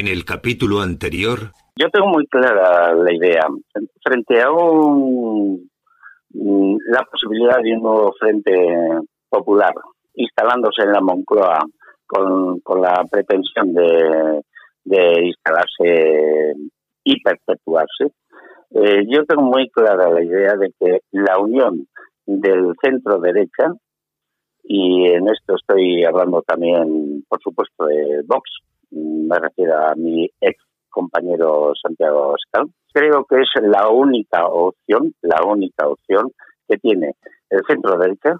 En el capítulo anterior... Yo tengo muy clara la idea. Frente a un, la posibilidad de un nuevo frente popular instalándose en la Moncloa con, la pretensión de, instalarse y perpetuarse, eh, yo tengo muy clara la idea de que la unión del centro derecha, y en esto estoy hablando también, por supuesto, de Vox, me refiero a mi ex compañero Santiago Oscar, creo que es la única opción, la única opción que tiene el centro derecha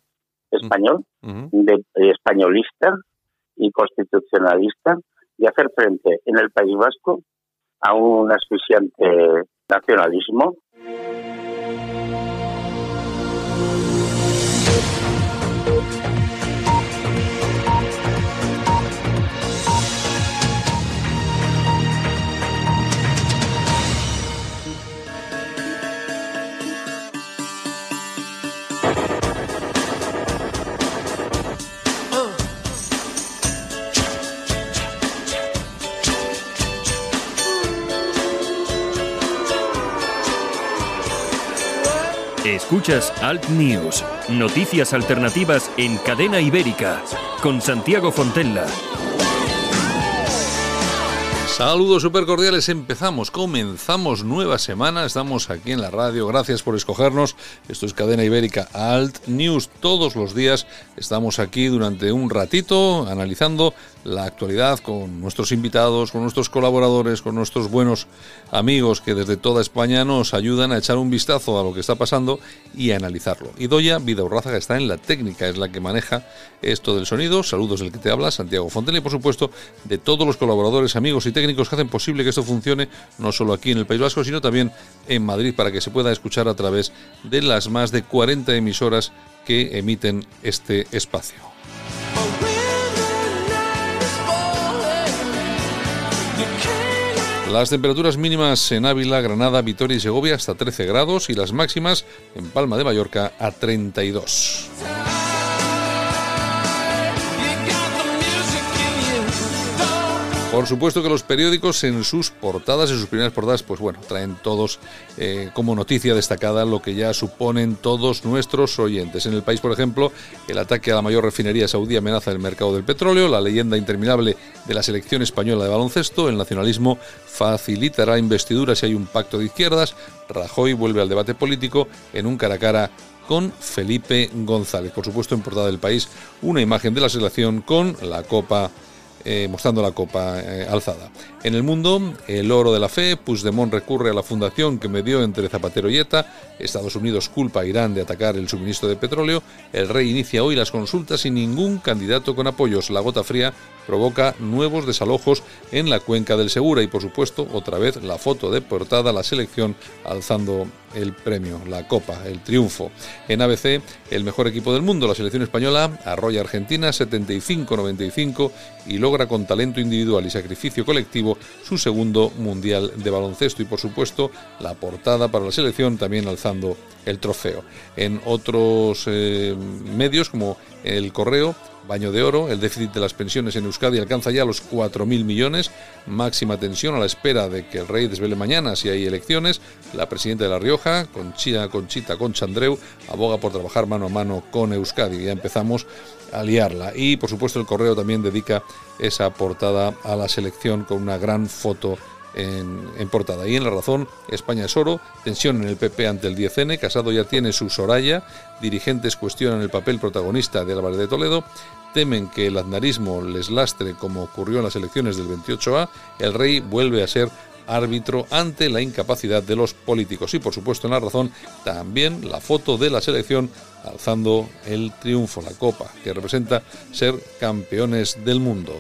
español, de, españolista y constitucionalista, de hacer frente en el País Vasco a un asfixiante nacionalismo Alt News, noticias alternativas en cadena ibérica, con Santiago Fontella. Saludos super cordiales, empezamos, comenzamos nueva semana, estamos aquí en la radio, gracias por escogernos, esto es Cadena Ibérica Alt News, todos los días estamos aquí durante un ratito analizando la actualidad con nuestros invitados, con nuestros colaboradores, con nuestros buenos amigos que desde toda España nos ayudan a echar un vistazo a lo que está pasando y a analizarlo. Y Doya Vidaurrázaga está en la técnica, es la que maneja esto del sonido. Saludos del que te habla, Santiago Fontela, y por supuesto de todos los colaboradores, amigos y técnicos que hacen posible que esto funcione, no solo aquí en el País Vasco, sino también en Madrid, para que se pueda escuchar a través de las más de 40 emisoras que emiten este espacio. Las temperaturas mínimas en Ávila, Granada, Vitoria y Segovia hasta 13 grados y las máximas en Palma de Mallorca a 32. Por supuesto que los periódicos en sus portadas, en sus primeras portadas, pues bueno, traen todos eh, como noticia destacada lo que ya suponen todos nuestros oyentes. En el país, por ejemplo, el ataque a la mayor refinería saudí amenaza el mercado del petróleo, la leyenda interminable de la selección española de baloncesto, el nacionalismo facilitará investiduras si hay un pacto de izquierdas, Rajoy vuelve al debate político en un cara a cara con Felipe González. Por supuesto, en portada del país, una imagen de la selección con la Copa eh, mostrando la copa eh, alzada. En el mundo, el oro de la fe, Puigdemont recurre a la fundación que medió entre Zapatero y ETA, Estados Unidos culpa a Irán de atacar el suministro de petróleo, el rey inicia hoy las consultas sin ningún candidato con apoyos. La gota fría provoca nuevos desalojos en la cuenca del Segura y por supuesto otra vez la foto de portada, la selección alzando el premio, la copa, el triunfo. En ABC, el mejor equipo del mundo, la selección española, arrolla Argentina 75-95 y logra con talento individual y sacrificio colectivo su segundo mundial de baloncesto y por supuesto la portada para la selección también alzando el trofeo. En otros eh, medios como el Correo, Baño de oro, el déficit de las pensiones en Euskadi alcanza ya los 4.000 millones, máxima tensión a la espera de que el rey desvele mañana si hay elecciones. La presidenta de La Rioja, Conchita, Conchita Conchandreu, aboga por trabajar mano a mano con Euskadi. Ya empezamos a liarla. Y por supuesto el correo también dedica esa portada a la selección con una gran foto en, portada. Y en la razón, España es oro, tensión en el PP ante el 10N, Casado ya tiene su Soraya, dirigentes cuestionan el papel protagonista de Álvarez de Toledo, temen que el aznarismo les lastre como ocurrió en las elecciones del 28A, el rey vuelve a ser árbitro ante la incapacidad de los políticos. Y por supuesto en la razón también la foto de la selección alzando el triunfo, la copa, que representa ser campeones del mundo.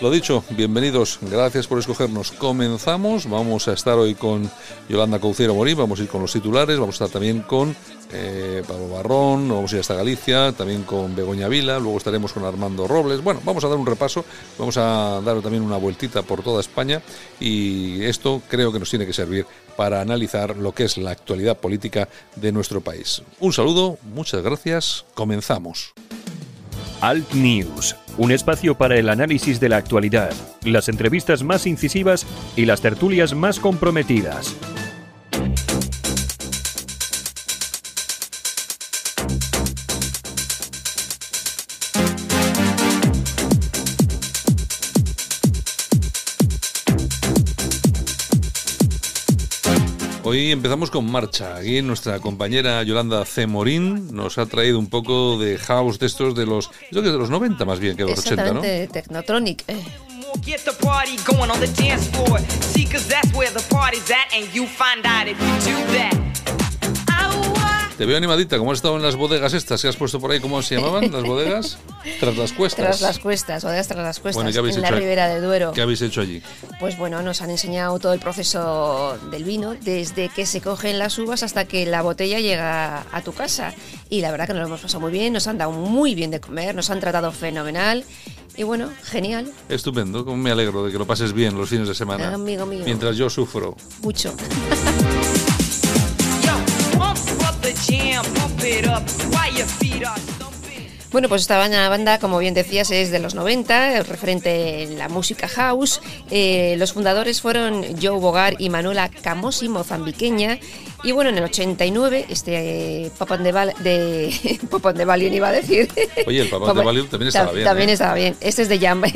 Lo dicho, bienvenidos, gracias por escogernos. Comenzamos, vamos a estar hoy con Yolanda Caucero Morín, vamos a ir con los titulares, vamos a estar también con eh, Pablo Barrón, vamos a ir hasta Galicia, también con Begoña Vila, luego estaremos con Armando Robles. Bueno, vamos a dar un repaso, vamos a dar también una vueltita por toda España. Y esto creo que nos tiene que servir para analizar lo que es la actualidad política de nuestro país. Un saludo, muchas gracias, comenzamos. Alt News, un espacio para el análisis de la actualidad, las entrevistas más incisivas y las tertulias más comprometidas. Hoy empezamos con marcha. Aquí nuestra compañera Yolanda C. Morín nos ha traído un poco de house de estos de los, yo que de los 90 más bien que de los 80, ¿no? de Technotronic. Eh. Get the party going on the dance floor. See, cause that's where the party's at, and you find out if you do that. Te veo animadita, ¿cómo has estado en las bodegas estas que has puesto por ahí? ¿Cómo se llamaban las bodegas? Tras las cuestas. Tras las cuestas, bodegas tras las cuestas, Bueno, ¿y qué habéis en la hecho? Ribera de Duero. ¿Qué habéis hecho allí? Pues bueno, nos han enseñado todo el proceso del vino, desde que se cogen las uvas hasta que la botella llega a tu casa. Y la verdad que nos lo hemos pasado muy bien, nos han dado muy bien de comer, nos han tratado fenomenal. Y bueno, genial, Estupendo, me alegro de que lo pases bien los fines de semana. Amigo mío. Mientras yo sufro. mucho. jam, pump it up while your feet are. Bueno, pues esta banda, como bien decías, es de los 90, es referente en la música house. Eh, los fundadores fueron Joe Bogar y Manuela Camosi, mozambiqueña. Y bueno, en el 89, este eh, Pop on the Val- de the Valiant iba a decir. Oye, el Pop on the Valiant también estaba Ta- bien, También ¿eh? estaba bien. Este es de Jam.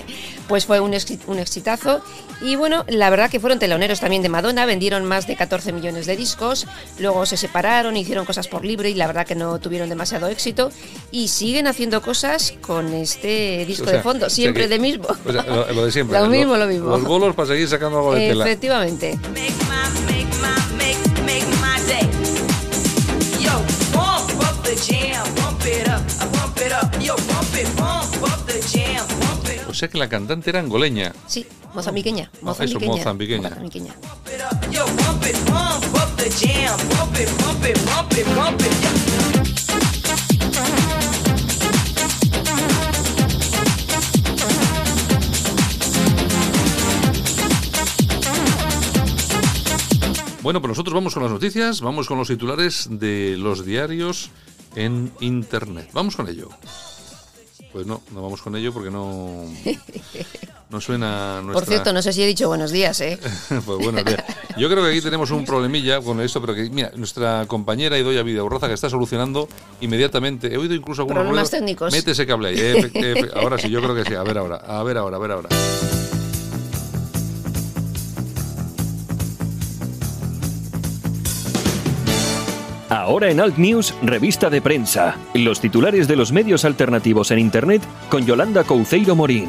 Pues fue un, un exitazo. Y bueno, la verdad que fueron teloneros también de Madonna, vendieron más de 14 millones de discos. Luego se separaron, hicieron cosas por libre y la verdad que no tuvieron demasiado éxito. Y siguen haciendo cosas con este disco O sea, de fondo, o sea siempre que- de mismo. o sea, lo, lo de siempre. Lo mismo, lo mismo. Los bolos para seguir sacando algo de tela. Efectivamente. O sea que la cantante era angoleña. Sí, mozambiqueña. Ah, eso, Mozambiqueña. mozambiqueña. Mozambiqueña. Bueno, pues nosotros vamos con las noticias, vamos con los titulares de los diarios en Internet. Vamos con ello. Pues no, no vamos con ello porque no, no suena nuestra... Por cierto, no sé si he dicho buenos días, ¿eh? pues buenos días. Yo creo que aquí tenemos un problemilla con esto, pero que, mira, nuestra compañera Idoia Vidaurraza que está solucionando inmediatamente. He oído incluso algunos Problemas ruidos. técnicos. Mete ese cable ahí. eh, ahora sí, yo creo que sí. A ver ahora, a ver ahora, a ver ahora. Ahora en Alt News, revista de prensa. Los titulares de los medios alternativos en Internet con Yolanda Couceiro Morín.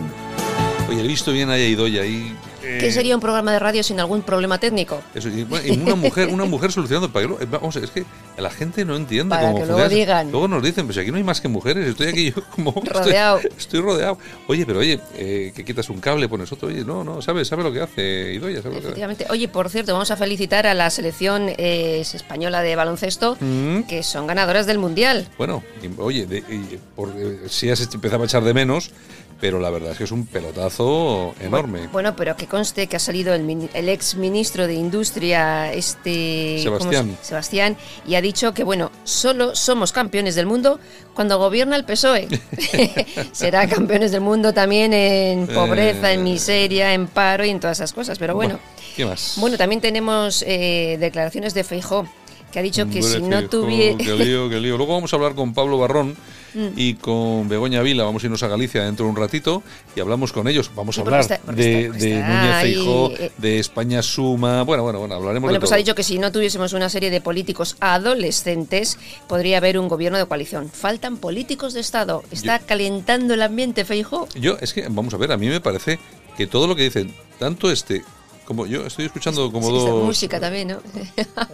Oye, he visto bien a Idoia ahí. Eh, ¿Qué sería un programa de radio sin algún problema técnico? Eso, y, y una mujer, una mujer solucionando para que eh, vamos, es que la gente no entiende Para cómo que luego digan. Luego nos dicen, pues aquí no hay más que mujeres, estoy aquí yo como Rodeado. Estoy, rodeado. Oye, pero oye, eh, que quitas un cable, pones otro. Oye, no, no, sabe, sabe lo que hace Idoia, sabe lo que hace. Efectivamente. Oye, por cierto, vamos a felicitar a la selección eh, española de baloncesto, Mm. que son ganadoras del Mundial. Bueno, y- oye, de- y por, eh, sí has empezado a echar de menos, pero la verdad es que es un pelotazo enorme. Bueno, pero que conste que ha salido el, el ex ministro de Industria, este ¿cómo Sebastián. se- Sebastián, y ha dicho que bueno, solo somos campeones del mundo cuando gobierna el PSOE. Será campeones del mundo también en pobreza, Eh. en miseria, en paro y en todas esas cosas. Pero bueno, ¿Qué más? bueno, también tenemos eh, declaraciones de Feijó que ha dicho que si no tuviera Qué lío, qué lío. Luego vamos a hablar con Pablo Barrón Mm. y con Begoña Vila. Vamos a irnos a Galicia dentro de un ratito y hablamos con ellos. Vamos a hablar está- de, está- de Núñez Feijó, eh. de España Suma. Bueno, bueno, bueno, hablaremos Bueno, de pues todo. ha dicho que si no tuviésemos una serie de políticos adolescentes, podría haber un gobierno de coalición. Faltan políticos de Estado. Está calentando el ambiente, Feijo. Yo, es que, vamos a ver, a mí me parece que todo lo que dicen, tanto este como yo estoy escuchando como Sí, dos... música también, ¿no?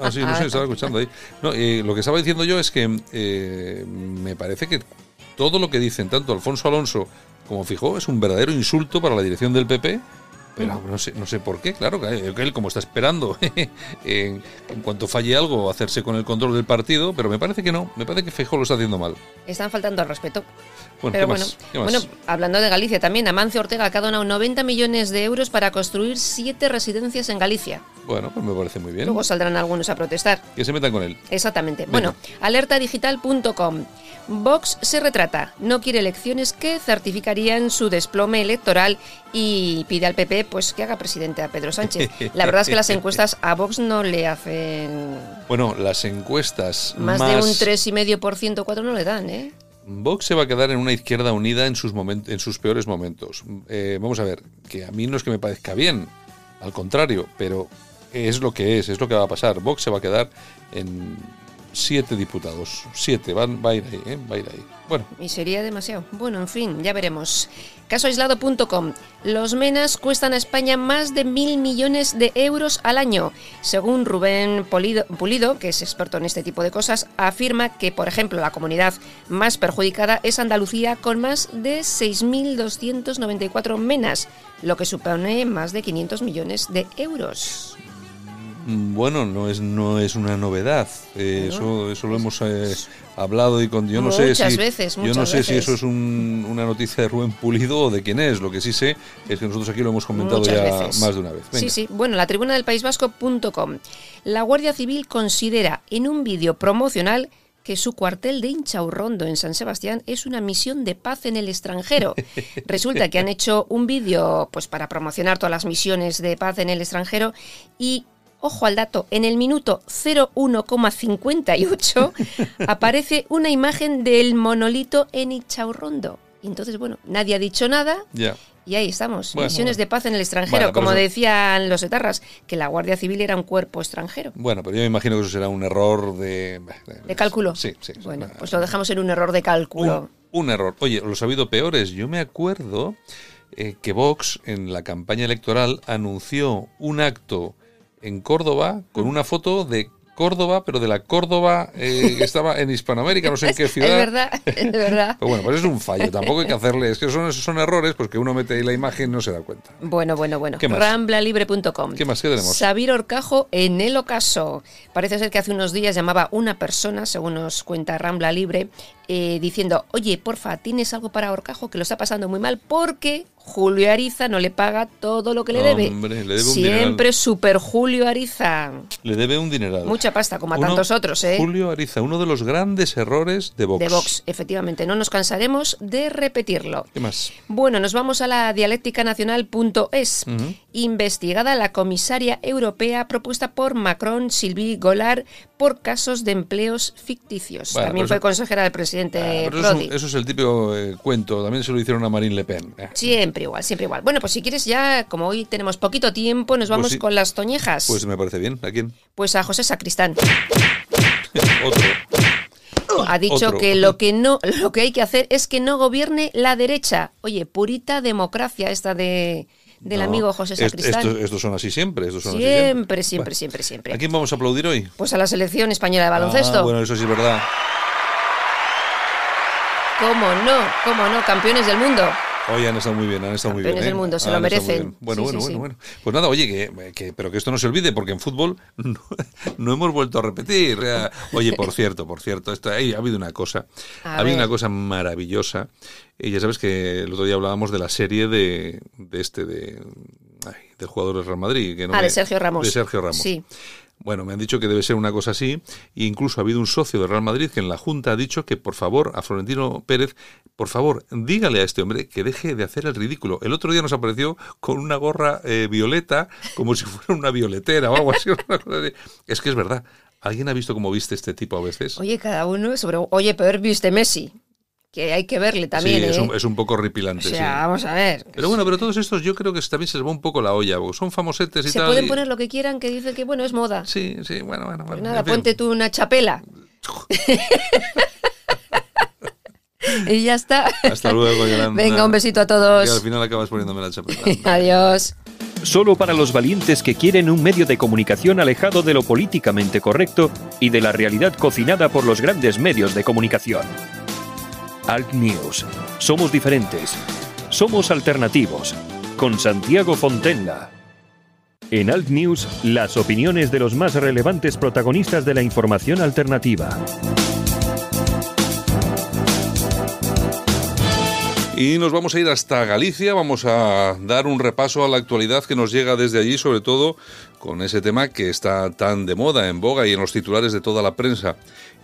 Ah, sí, no sé, estaba escuchando ahí. No, eh, lo que estaba diciendo yo es que eh, me parece que todo lo que dicen tanto Alfonso Alonso como fijó, es un verdadero insulto para la dirección del PP. Pero no sé, no sé por qué, claro, que él como está esperando en, en cuanto falle algo hacerse con el control del partido, pero me parece que no, me parece que Feijóo lo está haciendo mal. Están faltando al respeto. Bueno, Pero ¿qué bueno, más? ¿Qué más? bueno, hablando de Galicia también, Amancio Ortega ha donado 90 millones de euros para construir siete residencias en Galicia. Bueno, pues me parece muy bien. Luego saldrán algunos a protestar. Que se metan con él. Exactamente. Venga. Bueno, alertadigital.com. Vox se retrata, no quiere elecciones que certificarían su desplome electoral y pide al PP pues que haga presidente a Pedro Sánchez. La verdad es que las encuestas a Vox no le hacen Bueno, las encuestas más, más, de un 3,5%, 4 no le dan, ¿eh? Vox se va a quedar en una izquierda unida en sus, en sus peores momentos. Eh, vamos a ver, que a mí no es que me parezca bien, al contrario, pero es lo que es, es lo que va a pasar. Vox se va a quedar en siete diputados, siete, van, va a ir ahí, ¿eh? va a ir ahí. Bueno, Y sería demasiado. Bueno, en fin, ya veremos. Casoaislado.com. Los menas cuestan a España más de mil millones de euros al año. Según Rubén Pulido, Pulido, que es experto en este tipo de cosas, afirma que, por ejemplo, la comunidad más perjudicada es Andalucía con más de 6.294 menas, lo que supone más de 500 millones de euros. Mm, bueno, no es, no es una novedad. Eh, eso, eso lo hemos eh, hablado y con yo no sé si veces, yo no sé si veces. eso es un- una noticia de Rubén Pulido o de quién es. Lo que sí sé es que nosotros aquí lo hemos comentado Muchas ya veces. más de una vez. Sí, Venga. sí. Bueno, la tribuna del País Vasco.com. La Guardia Civil considera en un vídeo promocional que su cuartel de Inchaurrondo en San Sebastián es una misión de paz en el extranjero. Resulta que han hecho un vídeo pues para promocionar todas las misiones de paz en el extranjero y Ojo al dato, en el minuto 01,58 aparece una imagen del monolito en Inchaurrondo. Y entonces, bueno, nadie ha dicho nada, Ya. y ahí estamos, Bueno, misiones de paz en el extranjero, Bueno, como eso- decían los etarras, que la Guardia Civil era un cuerpo extranjero. Bueno, pero yo me imagino que eso será un error de... ¿De cálculo? Sí, sí. Bueno, Una- pues lo dejamos en un error de cálculo. un, un error. Oye, los ha habido peores. Yo me acuerdo eh, que Vox en la campaña electoral anunció un acto en Córdoba con una foto de Córdoba, pero de la Córdoba eh, que estaba en Hispanoamérica, no sé en qué Es ciudad. verdad, es verdad. Pero bueno, pues es un fallo. Tampoco hay que hacerle. Es que son, son errores, pues que uno mete ahí la imagen y no se da cuenta. Bueno, bueno, bueno. Ramblalibre.com. ¿Qué más? ¿Qué tenemos? Sabir Orcajo en el ocaso. Parece ser que hace unos días llamaba una persona, según nos cuenta Rambla Libre, eh, diciendo, oye, porfa, ¿tienes algo para Orcajo que lo está pasando muy mal? Porque Julio Ariza no le paga todo lo que le debe. Hombre, le debe un Siempre super Julio Ariza. Le debe un dineral. Mucha pasta, como a Uno- tantos otros, ¿eh? Julio Ariza, uno de los grandes errores de Vox. De Vox, efectivamente. No nos cansaremos de repetirlo. ¿Qué más? Bueno, nos vamos a la dialécticanacional.es. Ujú. Investigada la comisaria europea propuesta por Macron, Sylvie Goulart, por casos de empleos ficticios. Bueno, También fue eso- consejera del presidente Ah, pero eso, es Prodi. un- eso es el típico eh, cuento. También se lo hicieron a Marine Le Pen. Eh, Siempre igual, siempre igual. Bueno, pues si quieres ya, como hoy tenemos poquito tiempo, nos vamos sí. con las toñejas. Pues me parece bien. ¿A quién? Pues a José Sacristán. Otro. Ha dicho Otro. que lo que no, lo que hay que hacer es que no gobierne la derecha. Oye, purita democracia esta de del No, amigo José est- Sacristán. Estos, estos son así siempre. Estos son así Siempre, siempre, Bueno, siempre, siempre. ¿A quién vamos a aplaudir hoy? Pues a la selección española de baloncesto. Ah, bueno, eso sí es verdad. ¿Cómo no? ¿Cómo no? Campeones del mundo. Hoy han estado muy bien, han estado muy bien. ¿eh? del mundo, se Han lo merecen. Bueno, Sí, bueno, sí, bueno, bueno. Pues nada, oye, que, que- pero que esto no se olvide, porque en fútbol no, no hemos vuelto a repetir. Eh, Oye, por cierto, por cierto, esto, ahí ha habido una cosa. A ha habido ver. una cosa maravillosa. Y ya sabes que el otro día hablábamos de la serie de, de este, de, ay, del jugador del Real Madrid. Que no Ah, me- de Sergio Ramos. De Sergio Ramos. Sí. Bueno, me han dicho que debe ser una cosa así. E incluso ha habido un socio de Real Madrid que en la Junta ha dicho que, por favor, a Florentino Pérez, por favor, dígale a este hombre que deje de hacer el ridículo. El otro día nos apareció con una gorra eh, violeta, como si fuera una violetera o algo así. Es que es verdad. ¿Alguien ha visto cómo viste este tipo a veces? Oye, cada uno sobre. Oye, peor viste Messi. Que hay que verle también, sí, ¿eh? es un, es un poco horripilante. o sea, sí. vamos a ver. Pero bueno, pero todos estos yo creo que también se les va un poco la olla. porque Son famosetes y Se tal. pueden y- poner lo que quieran, que dicen que bueno, es moda. Sí, sí, bueno, bueno. Pues bueno, nada, en fin. ponte tú una chapela. y ya está. Hasta luego, Yolanda. Venga, un besito a Que al todos. final acabas poniéndome la chapela. Adiós. Solo para los valientes que quieren un medio de comunicación alejado de lo políticamente correcto y de la realidad cocinada por los grandes medios de comunicación. Alt News. Somos diferentes. Somos alternativos. Con Santiago Fontenla. En Alt News, las opiniones de los más relevantes protagonistas de la información alternativa. Y nos vamos a ir hasta Galicia, vamos a dar un repaso a la actualidad que nos llega desde allí, sobre todo con ese tema que está tan de moda, en boga y en los titulares de toda la prensa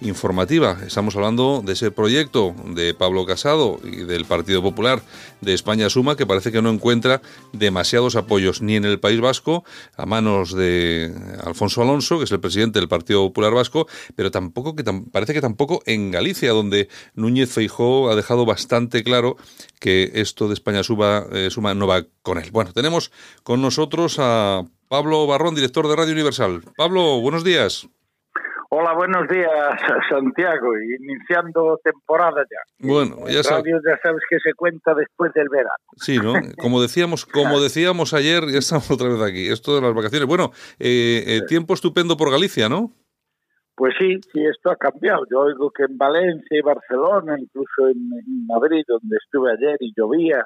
informativa. Estamos hablando de ese proyecto de Pablo Casado y del Partido Popular de España Suma, que parece que no encuentra demasiados apoyos ni en el País Vasco, a manos de Alfonso Alonso, que es el presidente del Partido Popular Vasco, pero tampoco que parece que tampoco en Galicia, donde Núñez Feijó ha dejado bastante claro que esto de España eh, Suma no va con él. Bueno, tenemos con nosotros a Pablo Barrón, director de Radio Universal. Pablo, buenos días. Hola, buenos días, Santiago. Iniciando temporada ya. Bueno, ya sabes. Radio ya sabes que se cuenta después del verano. Sí, ¿no? Como decíamos, como decíamos ayer, ya estamos otra vez aquí. Esto de las vacaciones. Bueno, eh, eh, tiempo estupendo por Galicia, ¿no? Pues sí, sí, esto ha cambiado. Yo oigo que en Valencia y Barcelona, incluso en, en Madrid, donde estuve ayer y llovía,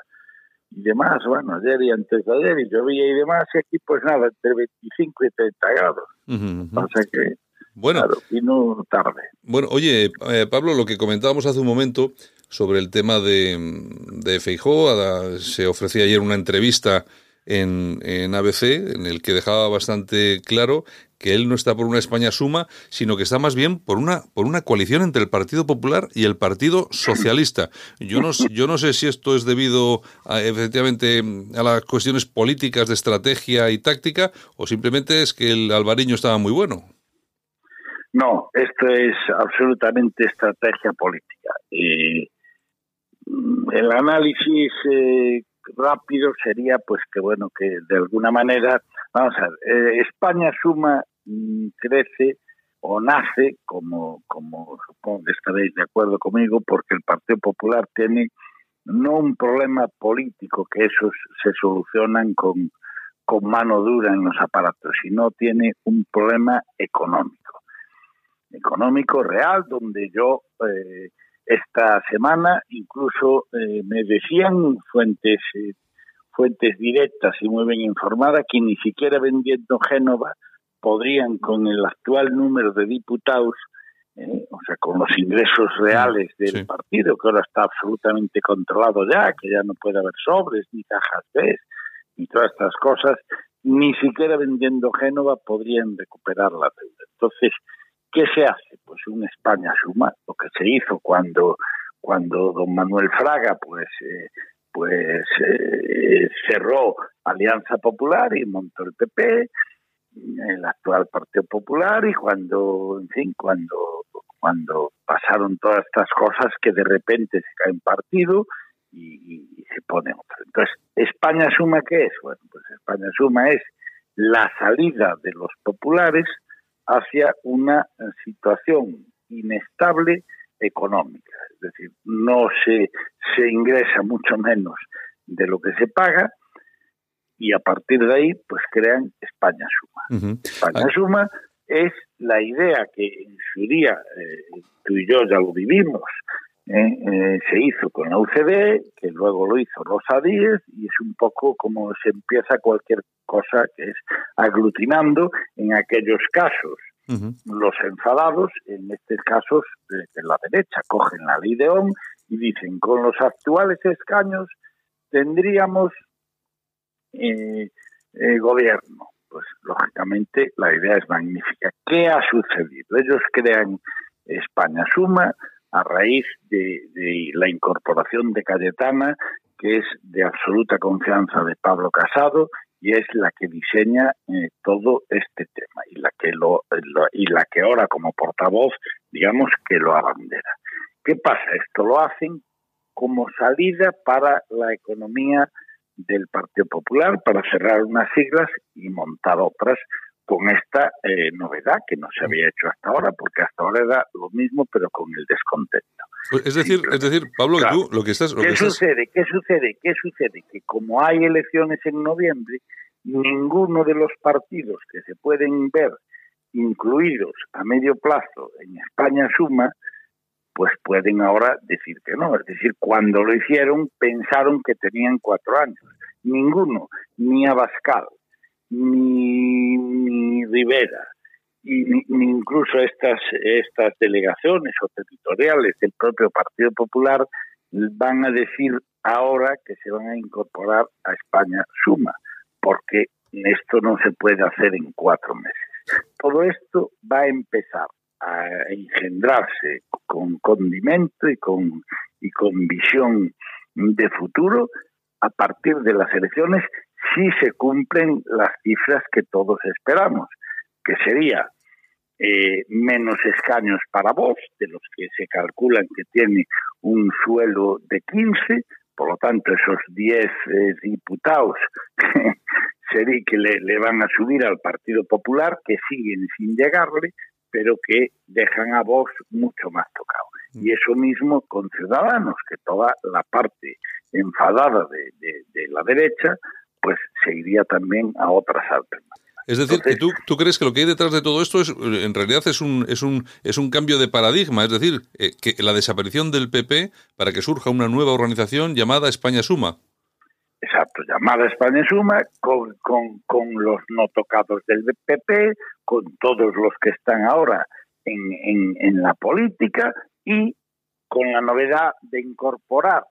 y demás, bueno, ayer y antes de ayer y llovía y demás, y aquí pues nada, entre 25 y 30 grados. O sea que, Bueno, claro, y no tarde. bueno, oye, eh, Pablo, lo que comentábamos hace un momento sobre el tema de, de Feijó, a- se ofrecía ayer una entrevista en, en ABC en el que dejaba bastante claro que él no está por una España suma, sino que está más bien por una por una coalición entre el Partido Popular y el Partido Socialista. Yo no yo no sé si esto es debido a, efectivamente a las cuestiones políticas de estrategia y táctica o simplemente es que el albariño estaba muy bueno. No, esto es absolutamente estrategia política. Eh, el análisis eh, rápido sería pues que bueno que de alguna manera vamos a ver eh, España suma crece o nace como como supongo que estaréis de acuerdo conmigo porque el Partido Popular tiene no un problema político que esos se solucionan con con mano dura en los aparatos sino tiene un problema económico. Económico real donde yo eh, esta semana incluso eh, me decían fuentes eh, fuentes directas y muy bien informadas que ni siquiera vendiendo Génova podrían con el actual número de diputados eh, o sea con los ingresos reales del Sí. partido que ahora está absolutamente controlado ya que ya no puede haber sobres ni cajas B ni todas estas cosas ni siquiera vendiendo Génova podrían recuperar la deuda entonces ¿Qué se hace? Pues un España suma, lo que se hizo cuando cuando don Manuel Fraga pues eh, pues eh, cerró Alianza Popular y montó el PP, el actual Partido Popular y cuando en fin cuando cuando pasaron todas estas cosas que de repente se cae un partido y, se pone otro. Entonces, ¿España suma qué es? Bueno, pues España suma es la salida de los populares hacia una situación inestable económica. Es decir, no se, se ingresa mucho menos de lo que se paga y a partir de ahí pues crean España Suma. España Suma es la idea que en su día eh, tú y yo ya lo vivimos, ¿eh? Eh, se hizo con la UCD, que luego lo hizo Rosa Díez, y es un poco como se empieza cualquier cosa que es aglutinando en aquellos casos los enfadados, en estos casos de, de la derecha, cogen la ley de y dicen, con los actuales escaños tendríamos eh, eh, gobierno. Pues lógicamente la idea es magnífica. ¿Qué ha sucedido? Ellos crean España Suma a raíz de, la incorporación de Cayetana, que es de absoluta confianza de Pablo Casado y es la que diseña eh, todo este tema y la que lo- y la que ahora como portavoz digamos que lo abandera. ¿Qué pasa? Esto lo hacen como salida para la economía del Partido Popular para cerrar unas siglas y montar otras con esta eh, novedad que no se había hecho hasta ahora, porque hasta ahora era lo mismo pero con el descontento. Pues Es decir, es decir, Pablo, que Claro. tú lo que estás, lo que ¿Qué estás sucede? ¿Qué sucede? ¿Qué sucede? Que como hay elecciones en noviembre, ninguno de los partidos que se pueden ver incluidos a medio plazo en España Suma pues pueden ahora decir que no. Es decir, cuando lo hicieron pensaron que tenían cuatro años. Ninguno, ni Abascal, ni, Rivera, y ni, ni incluso estas, estas delegaciones o territoriales del propio Partido Popular van a decir ahora que se van a incorporar a España Suma, porque esto no se puede hacer en cuatro meses. Todo esto va a empezar a engendrarse con condimento y con, y con visión de futuro a partir de las elecciones si se cumplen las cifras que todos esperamos, que sería eh, menos escaños para vos, de los que se calculan que tiene un suelo de 15, por lo tanto esos 10 eh, diputados que le, le van a subir al Partido Popular, que siguen sin llegarle, pero que dejan a Vox mucho más tocado. Y eso mismo con Ciudadanos, que toda la parte enfadada de, de- de la derecha, pues se iría también a otras alternativas. Es decir, que Entonces- tú, tú crees que lo que hay detrás de todo esto es, en realidad es un, es un, es un cambio de paradigma, es decir, eh, que la desaparición del PP para que surja una nueva organización llamada España Suma. Exacto, llamada España Suma, con, con, con los no tocados del PP, con todos los que están ahora en, en, la política y con la novedad de incorporar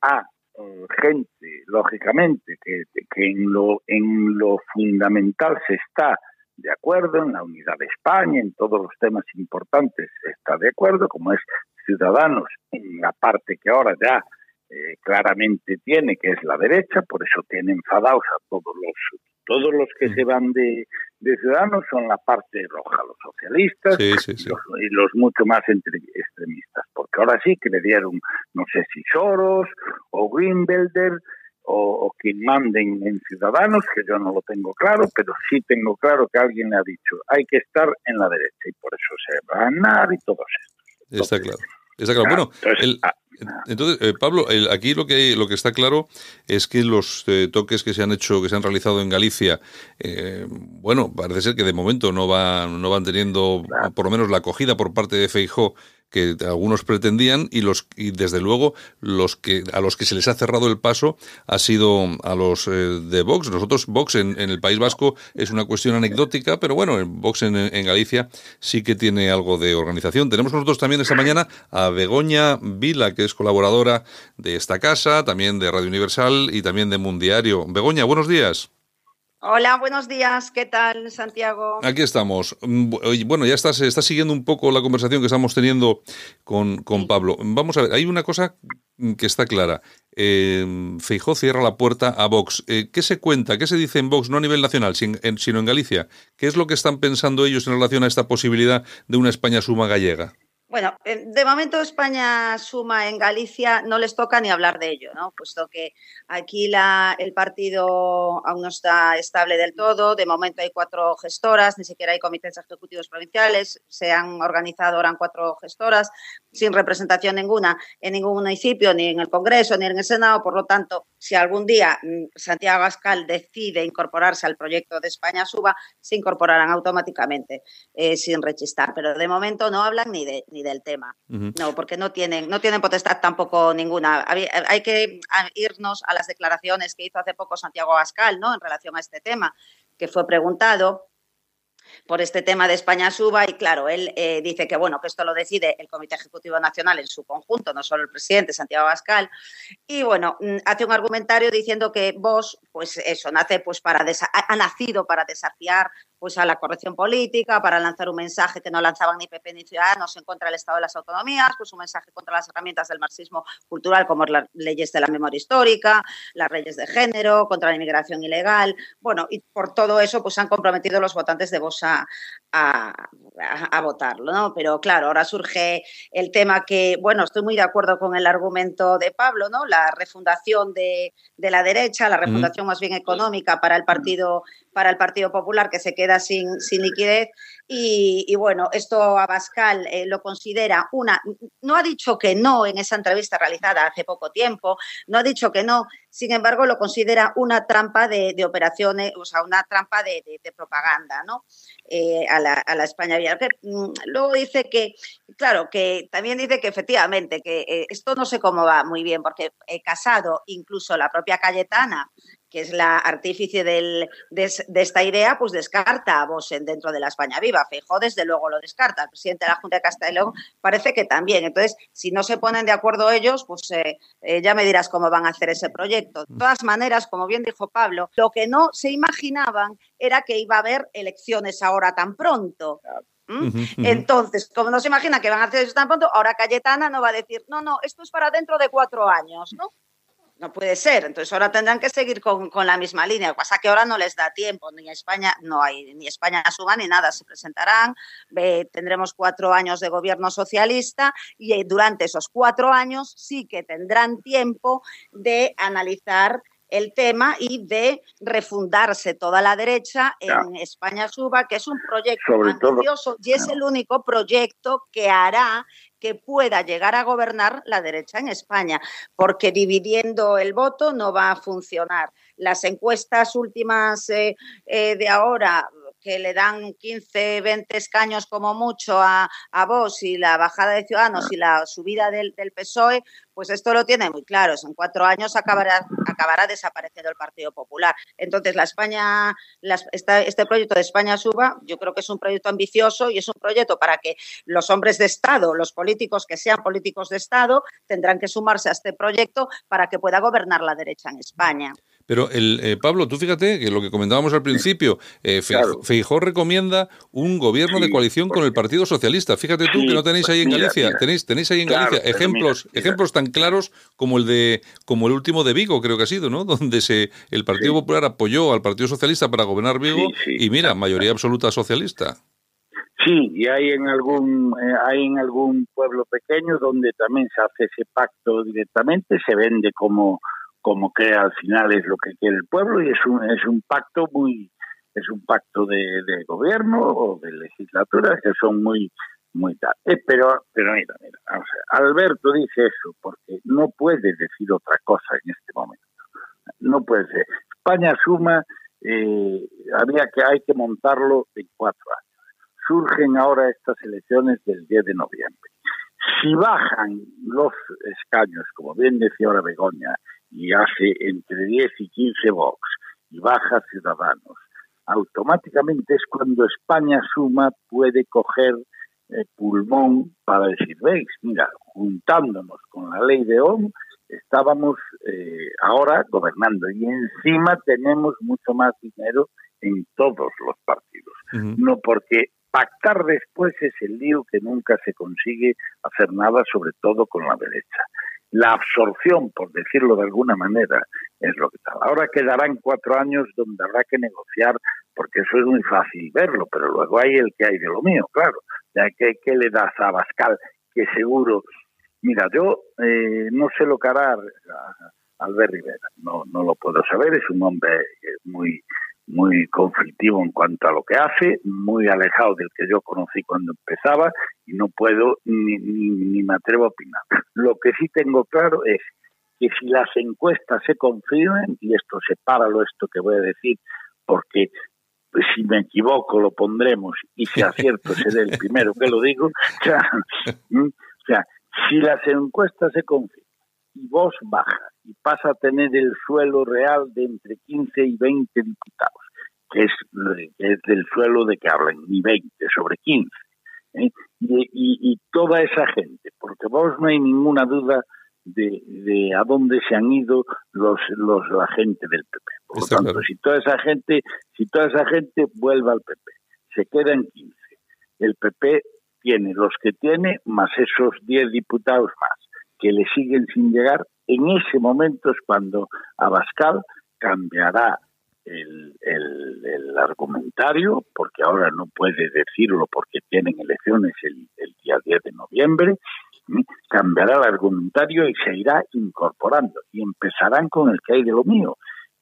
a eh, gente, lógicamente, que, que en, lo, en lo fundamental se está de acuerdo, en la unidad de España, en todos los temas importantes se está de acuerdo, como es Ciudadanos, en la parte que ahora ya eh, claramente tiene, que es la derecha, por eso tiene enfadados a todos los todos los que se van de, de Ciudadanos son la parte roja, los socialistas Sí, sí, sí. y los, y los mucho más entre- extremistas, porque ahora sí que le dieron, no sé si Soros o Greenbelder o, o quien manden en Ciudadanos, que yo no lo tengo claro, pero sí tengo claro que alguien le ha dicho, hay que estar en la derecha y por eso se va a ganar y todo eso. Está claro. Está claro. Bueno, Entonces, el- ah, entonces, eh, Pablo, el- aquí lo que lo que está claro es que los eh, toques que se han hecho, que se han realizado en Galicia, eh, bueno, parece ser que de momento no van no van teniendo por lo menos la acogida por parte de Feijó que algunos pretendían y los y desde luego los que a los que se les ha cerrado el paso ha sido a los eh, de Vox. Nosotros Vox en, el País Vasco es una cuestión anecdótica, pero bueno, en Vox en, en Galicia sí que tiene algo de organización. Tenemos nosotros también esta mañana a Begoña Vila, que es colaboradora de esta casa, también de Radio Universal y también de Mundiario. Begoña, buenos días. Hola, buenos días. ¿Qué tal, Santiago? Aquí estamos. Mm, Bueno, ya estás, estás siguiendo un poco la conversación que estamos teniendo con, con Pablo. Vamos a ver, hay una cosa que está clara. Eh, Feijó cierra la puerta a Vox. Eh, ¿Qué se cuenta? ¿Qué se dice en Vox, no a nivel nacional, sino en Galicia? ¿Qué es lo que están pensando ellos en relación a esta posibilidad de una España suma gallega? Bueno, de momento España suma en Galicia, no les toca ni hablar de ello, ¿no? Puesto que aquí la, el partido aún no está estable del todo, de momento hay cuatro gestoras, ni siquiera hay comités ejecutivos provinciales, se han organizado ahora cuatro gestoras, sin representación ninguna en ningún municipio, ni en el Congreso, ni en el Senado, por lo tanto, si algún día mm, Santiago Ascal decide incorporarse al proyecto de España Suba, se incorporarán automáticamente, eh, sin rechistar, pero de momento no hablan ni, de, ni del tema. No, porque no tienen, no tienen potestad tampoco ninguna. Había- Hay que a- irnos a las declaraciones que hizo hace poco Santiago Abascal, ¿no? En relación a este tema, que fue preguntado por este tema de España suba y claro, él eh, dice que bueno, que esto lo decide el Comité Ejecutivo Nacional en su conjunto, no solo el presidente Santiago Abascal, y bueno, mm, hace un argumentario diciendo que vos, pues eso, nace pues para ha nacido para desafiar pues a la corrección política, para lanzar un mensaje que no lanzaban ni PP ni Ciudadanos en contra del Estado de las Autonomías, pues un mensaje contra las herramientas del marxismo cultural como las leyes de la memoria histórica, las leyes de género, contra la inmigración ilegal. Bueno, y por todo eso pues han comprometido los votantes de Vox a, a- a votarlo, ¿no? Pero claro, ahora surge el tema que, bueno, estoy muy de acuerdo con el argumento de Pablo, ¿no? La refundación de, de la derecha, la refundación más bien económica para el partido, para el Partido Popular que se queda sin, sin liquidez Y, bueno, esto Abascal eh, lo considera una, no ha dicho que no en esa entrevista realizada hace poco tiempo, no ha dicho que no, sin embargo lo considera una trampa de, operaciones, o sea, una trampa de, propaganda, ¿no? Eh, a, la, a, la, España. Mm, luego dice que, claro, que también dice que efectivamente, que eh, esto no sé cómo va muy bien, porque he Casado, incluso la propia Cayetana, que es la artífice del, de, de, esta idea, pues descarta a Bosen dentro de la España viva. Feijó, desde luego, lo descarta. El presidente de la Junta de León parece que también. Entonces, si no se ponen de acuerdo ellos, pues eh, eh, ya me dirás cómo van a hacer ese proyecto. De todas maneras, como bien dijo Pablo, lo que no se imaginaban era que iba a haber elecciones ahora tan pronto. ¿Mm? Entonces, como no se imagina que van a hacer eso tan pronto, ahora Cayetana no va a decir, no, no, esto es para dentro de cuatro años, ¿no? No puede ser. Entonces ahora tendrán que seguir con, con, la misma línea. Lo que pasa es que ahora no les da tiempo, ni España, no hay, ni España suba ni nada. Se presentarán, tendremos cuatro años de gobierno socialista y eh, durante esos cuatro años sí que tendrán tiempo de analizar el tema y de refundarse toda la derecha en. España Suba, que es un proyecto Sobre ambicioso todo, y es el único proyecto que hará que pueda llegar a gobernar la derecha en España, porque dividiendo el voto no va a funcionar. Las encuestas últimas eh, eh, de ahora que le dan 15, 20 escaños como mucho a, a Vox y la bajada de Ciudadanos y la subida del, del, PSOE, pues esto lo tiene muy claro. En cuatro años acabará, acabará desapareciendo el Partido Popular. Entonces, la España, esta, este proyecto de España Suba, yo creo que es un proyecto ambicioso y es un proyecto para que los hombres de Estado, los políticos que sean políticos de Estado, tendrán que sumarse a este proyecto para que pueda gobernar la derecha en España. Pero, el, eh, Pablo, tú fíjate que lo que comentábamos al principio, eh, Feijó, recomienda un gobierno sí, de coalición con el Partido Socialista. Fíjate tú sí, que no tenéis ahí en Galicia, mira. tenéis, tenéis ahí en claro, Galicia ejemplos, mira, ejemplos tan claros como el de, como el último de Vigo, creo que ha sido, ¿no? Donde se, el Partido sí. Popular apoyó al Partido Socialista para gobernar Vigo y mira, mayoría absoluta socialista. Sí, y hay en algún eh, hay en algún pueblo pequeño donde también se hace ese pacto directamente, se vende como como que al final es lo que quiere el pueblo y es un, es un pacto muy es un pacto de, de gobierno o de legislatura que son muy muy tal. Eh, pero pero mira, mira, o sea, Alberto dice eso porque no puede decir otra cosa en este momento. No puede ser. España suma eh, había que hay que montarlo en cuatro años. Surgen ahora estas elecciones del 10 de noviembre. Si bajan los escaños, como bien decía ahora Begoña, y hace entre 10 y 15 Vox y baja Ciudadanos, automáticamente es cuando España suma puede coger eh, pulmón para decir, veis, mira, juntándonos con la ley de OM, estábamos eh, ahora gobernando y encima tenemos mucho más dinero en todos los partidos. Uh -huh. No porque pactar después es el lío que nunca se consigue hacer nada, sobre todo con la derecha la absorción, por decirlo de alguna manera, es lo que tal. Ahora quedarán cuatro años donde habrá que negociar, porque eso es muy fácil verlo, pero luego hay el que hay de lo mío, claro. Ya que, ¿Qué le das a Bascal? Que seguro... Mira, yo eh, no sé lo que hará Albert Rivera, no, no lo puedo saber, es un hombre muy muy conflictivo en cuanto a lo que hace, muy alejado del que yo conocí cuando empezaba y no puedo ni, ni, ni me atrevo a opinar. Lo que sí tengo claro es que si las encuestas se confirman, y esto separa lo esto que voy a decir, porque si me equivoco lo pondremos y si acierto seré el primero que lo digo, o sea, o sea si las encuestas se confirman y vos baja y pasa a tener el suelo real de entre 15 y 20 diputados, que es, que es del suelo de que hablan, ni 20 sobre 15. ¿eh? Y, y, y, toda esa gente, porque vos no hay ninguna duda de, de a dónde se han ido los, los la gente del PP. Por lo tanto, claro. si toda esa gente, si toda esa gente vuelve al PP, se queda en 15. El PP tiene los que tiene más esos 10 diputados más que le siguen sin llegar, en ese momento es cuando Abascal cambiará el, argumentario, porque ahora no puede decirlo porque tienen elecciones el, día 10 de noviembre, cambiará el argumentario y se irá incorporando y empezarán con el que hay de lo mío.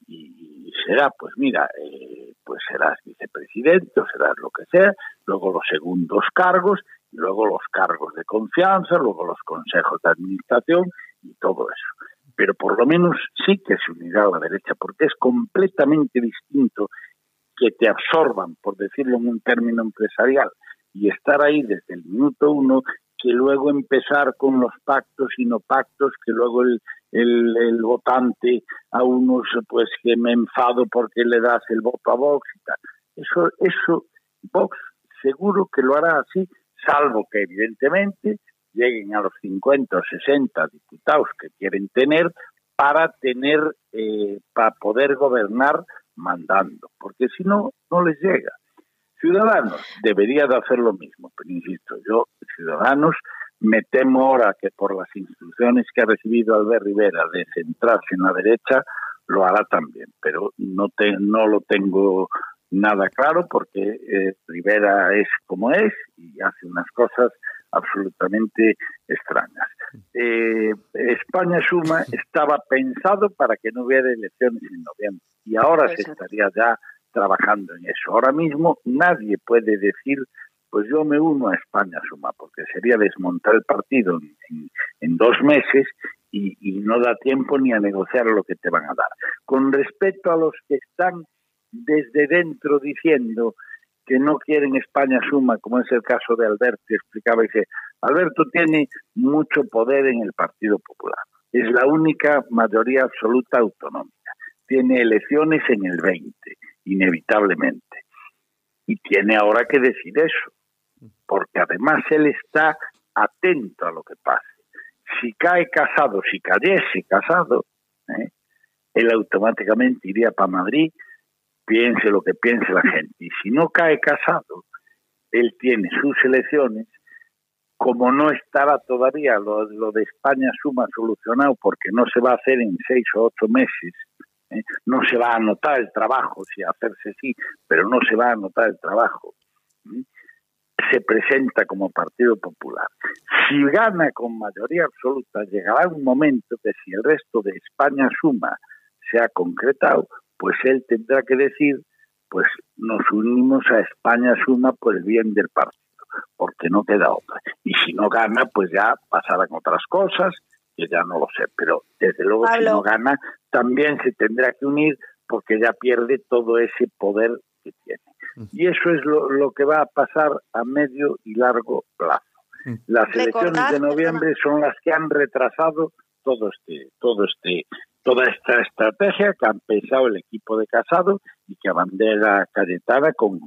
y, será, pues mira, eh, pues serás vicepresidente o serás lo que sea, luego los segundos cargos, luego los cargos de confianza, luego los consejos de administración y todo eso. Pero por lo menos sí que se unirá a la derecha, porque es completamente distinto que te absorban, por decirlo en un término empresarial, y estar ahí desde el minuto uno, que luego empezar con los pactos y no pactos, que luego el, el, el votante a unos pues que me enfado porque le das el voto a Vox y tal. Eso, eso, Vox seguro que lo hará así, salvo que evidentemente lleguen a los 50 o 60 diputados que quieren tener para tener, eh, para poder gobernar mandando, porque si no, no les llega. Ciudadanos debería de hacer lo mismo, pero insisto, yo, Ciudadanos, me temo ahora que por las instrucciones que ha recibido Albert Rivera de centrarse en la derecha, lo hará también, pero no, te, no lo tengo nada claro porque eh, Rivera es como es y hace unas cosas absolutamente extrañas. Eh, España Suma estaba pensado para que no hubiera elecciones en noviembre y ahora se estaría ya trabajando en eso. Ahora mismo nadie puede decir, pues yo me uno a España Suma, porque sería desmontar el partido en, en, en dos meses y, y no da tiempo ni a negociar lo que te van a dar. Con respecto a los que están desde dentro diciendo que no quieren España suma, como es el caso de Alberto, que explicaba que Alberto tiene mucho poder en el Partido Popular. Es la única mayoría absoluta autonómica. Tiene elecciones en el 20, inevitablemente. Y tiene ahora que decir eso, porque además él está atento a lo que pase. Si cae casado, si cayese casado, ¿eh? él automáticamente iría para Madrid piense lo que piense la gente. Y si no cae casado, él tiene sus elecciones, como no estará todavía lo, lo de España suma solucionado porque no se va a hacer en seis o ocho meses, ¿eh? no se va a anotar el trabajo, si hacerse sí, pero no se va a anotar el trabajo. ¿eh? se presenta como Partido Popular. Si gana con mayoría absoluta, llegará un momento que si el resto de España suma se ha concretado, pues él tendrá que decir, pues nos unimos a España suma por el bien del partido, porque no queda otra. Y si no gana, pues ya pasarán otras cosas, que ya no lo sé, pero desde luego Pablo. si no gana, también se tendrá que unir porque ya pierde todo ese poder que tiene. Y eso es lo, lo que va a pasar a medio y largo plazo. Las elecciones de noviembre son las que han retrasado todo este, todo este, toda esta estrategia que ha pensado el equipo de Casado y que abandera Cayetana con,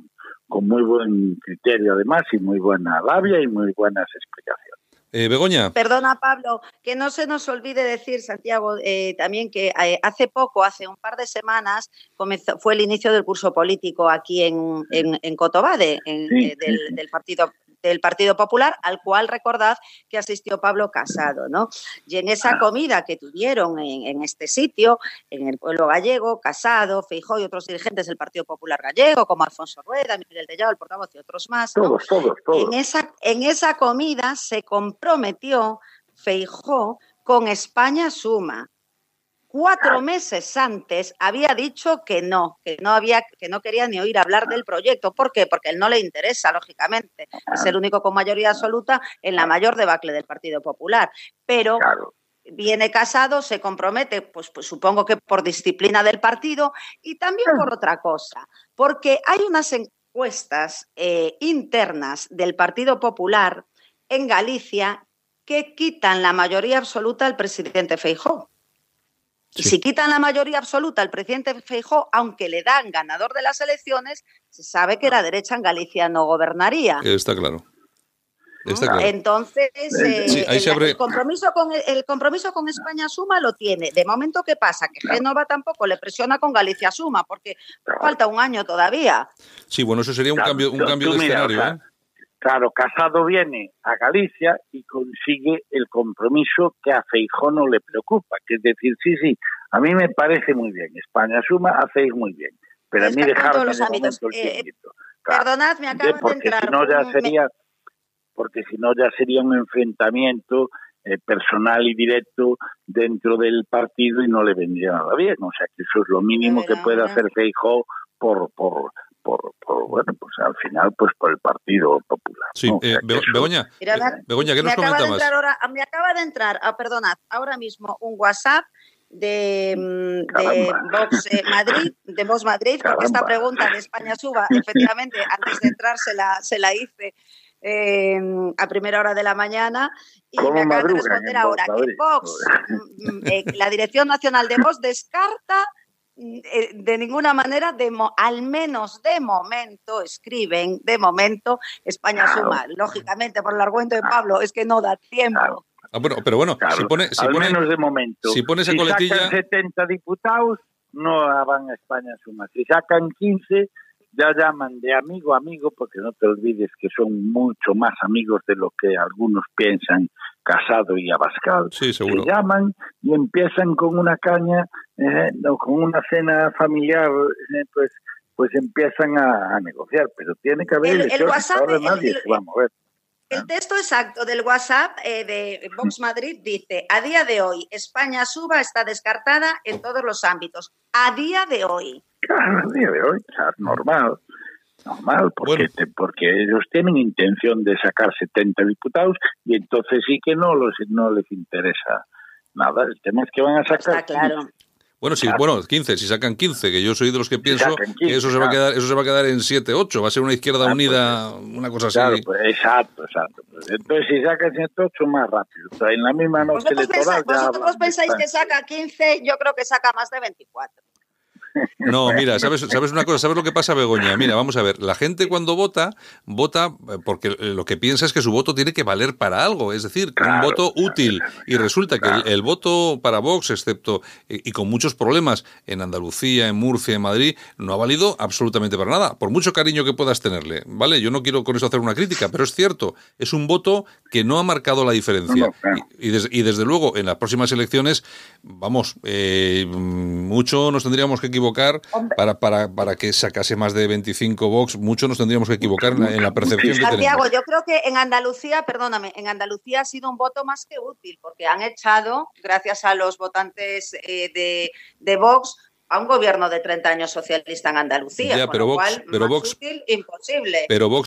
con muy buen criterio además y muy buena labia y muy buenas explicaciones. Eh, Begoña. Perdona, Pablo, que no se nos olvide decir, Santiago, eh, también que eh, hace poco, hace un par de semanas, comenzó, fue el inicio del curso político aquí en, en, en Cotobade, en, sí, del, sí. del, partido del Partido Popular, al cual recordad que asistió Pablo Casado, ¿no? Y en esa comida que tuvieron en, en este sitio, en el pueblo gallego, Casado, Feijó y otros dirigentes del Partido Popular gallego, como Alfonso Rueda, Miguel Tellado, el portavoz y otros más, ¿no? todos, todos, todos. En esa, en esa comida se comprometió Feijó con España Suma, cuatro meses antes había dicho que no, que no había, que no quería ni oír hablar del proyecto. ¿Por qué? Porque él no le interesa, lógicamente. Es el único con mayoría absoluta en la mayor debacle del Partido Popular. Pero claro. viene casado, se compromete, pues, pues, supongo que por disciplina del partido y también por otra cosa, porque hay unas encuestas eh, internas del Partido Popular en Galicia que quitan la mayoría absoluta al presidente Feijóo. Y si quitan la mayoría absoluta al presidente Feijó, aunque le dan ganador de las elecciones, se sabe que la derecha en Galicia no gobernaría. Está claro. Está claro. Entonces, eh, sí, el, abre... el, compromiso con, el compromiso con España Suma lo tiene. De momento, ¿qué pasa? Que Génova tampoco le presiona con Galicia Suma, porque falta un año todavía. Sí, bueno, eso sería un cambio, un cambio de escenario. ¿eh? Claro, Casado viene a Galicia y consigue el compromiso que a Feijó no le preocupa, que es decir, sí, sí, a mí me parece muy bien, España suma, hacéis muy bien, pero a mí dejaron los ámbitos. Eh, claro, perdonad, me acabo porque de entrar. Si no ya sería, porque si no ya sería un enfrentamiento eh, personal y directo dentro del partido y no le vendría nada bien. O sea que eso es lo mínimo que puede hacer Feijóo por, por, por, por, bueno, pues al final, pues por el Partido Popular. Sí, ¿no? O eh, sea Be- Begoña, Mira, eh, Begoña, ¿qué me nos acaba comenta más? ahora, me acaba de entrar, ah, perdonad, ahora mismo un WhatsApp de, mm, de. Vox eh, Madrid, de Vox Madrid, porque esta pregunta de España suba, efectivamente, antes de entrar se la, se la hice eh, a primera hora de la mañana y ¿Cómo me acaban de responder en Vox ahora que? Vox, mm, eh, la Dirección Nacional de Vox descarta de ninguna manera, de mo- al menos de momento, escriben, de momento, España Claro. suma. Lógicamente, por el argumento de Pablo, es que no da tiempo. Claro. Ah, bueno, pero bueno, Claro, si pone, si al pone, menos de momento. si pone esa si coletilla- sacan 70 diputados, no van a España suma. Si sacan 15, ya llaman de amigo a amigo, porque no te olvides que son mucho más amigos de lo que algunos piensan, Casado y Abascal. Sí, seguro. Se llaman y empiezan con una caña, eh, no, con una cena familiar, eh, pues pues empiezan a, a negociar, pero tiene que haber El- el WhatsApp, ahora el- nadie el- se va a mover. El texto exacto del WhatsApp eh, de Vox Madrid dice, a día de hoy, España suba está descartada en todos los ámbitos. A día de hoy. Claro, el día de hoy, o sea, normal, normal, porque, Bueno. te- porque ellos tienen intención de sacar 70 diputados y entonces sí que no, los, no les interesa nada. El tema es que van a sacar... Está claro. Bueno, sí, Claro. bueno, 15, si sacan 15, que yo soy de los que pienso sacan 15, que eso se va a quedar eso se va a quedar en 7, 8, va a ser una izquierda Ah, unida, una cosa así. Claro, pues, exacto, exacto. Pues entonces si sacan 108 más rápido. O sea, en la misma noche Vosotros, electoral pensáis, ya vosotros pensáis que saca 15, yo creo que saca más de 24. No, mira, ¿sabes, ¿sabes una cosa? ¿Sabes lo que pasa, Begoña? Mira, vamos a ver, la gente cuando vota, vota eh, porque lo que piensa es que su voto tiene que valer para algo, es decir, un voto útil. Y resulta que el, el voto para Vox, excepto, y, y con muchos problemas en Andalucía, en Murcia, en Madrid, no ha valido absolutamente para nada, por mucho cariño que puedas tenerle, ¿vale? Yo no quiero con eso hacer una crítica, pero es cierto, es un voto que no ha marcado la diferencia. No, no, claro. Y, y des- y desde luego, en las próximas elecciones, vamos, eh, mucho nos tendríamos que equivocar Hombre. para, para, para que sacase más de 25 Vox, mucho nos tendríamos que equivocar en la, en la percepción que Santiago, tenemos. yo creo que en Andalucía, perdóname, en Andalucía ha sido un voto más que útil, porque han echado, gracias a los votantes eh, de, de Vox, a un gobierno de 30 años socialista en Andalucía. Ya, con pero lo Vox- cual, pero más Vox- útil, imposible. Pero Vox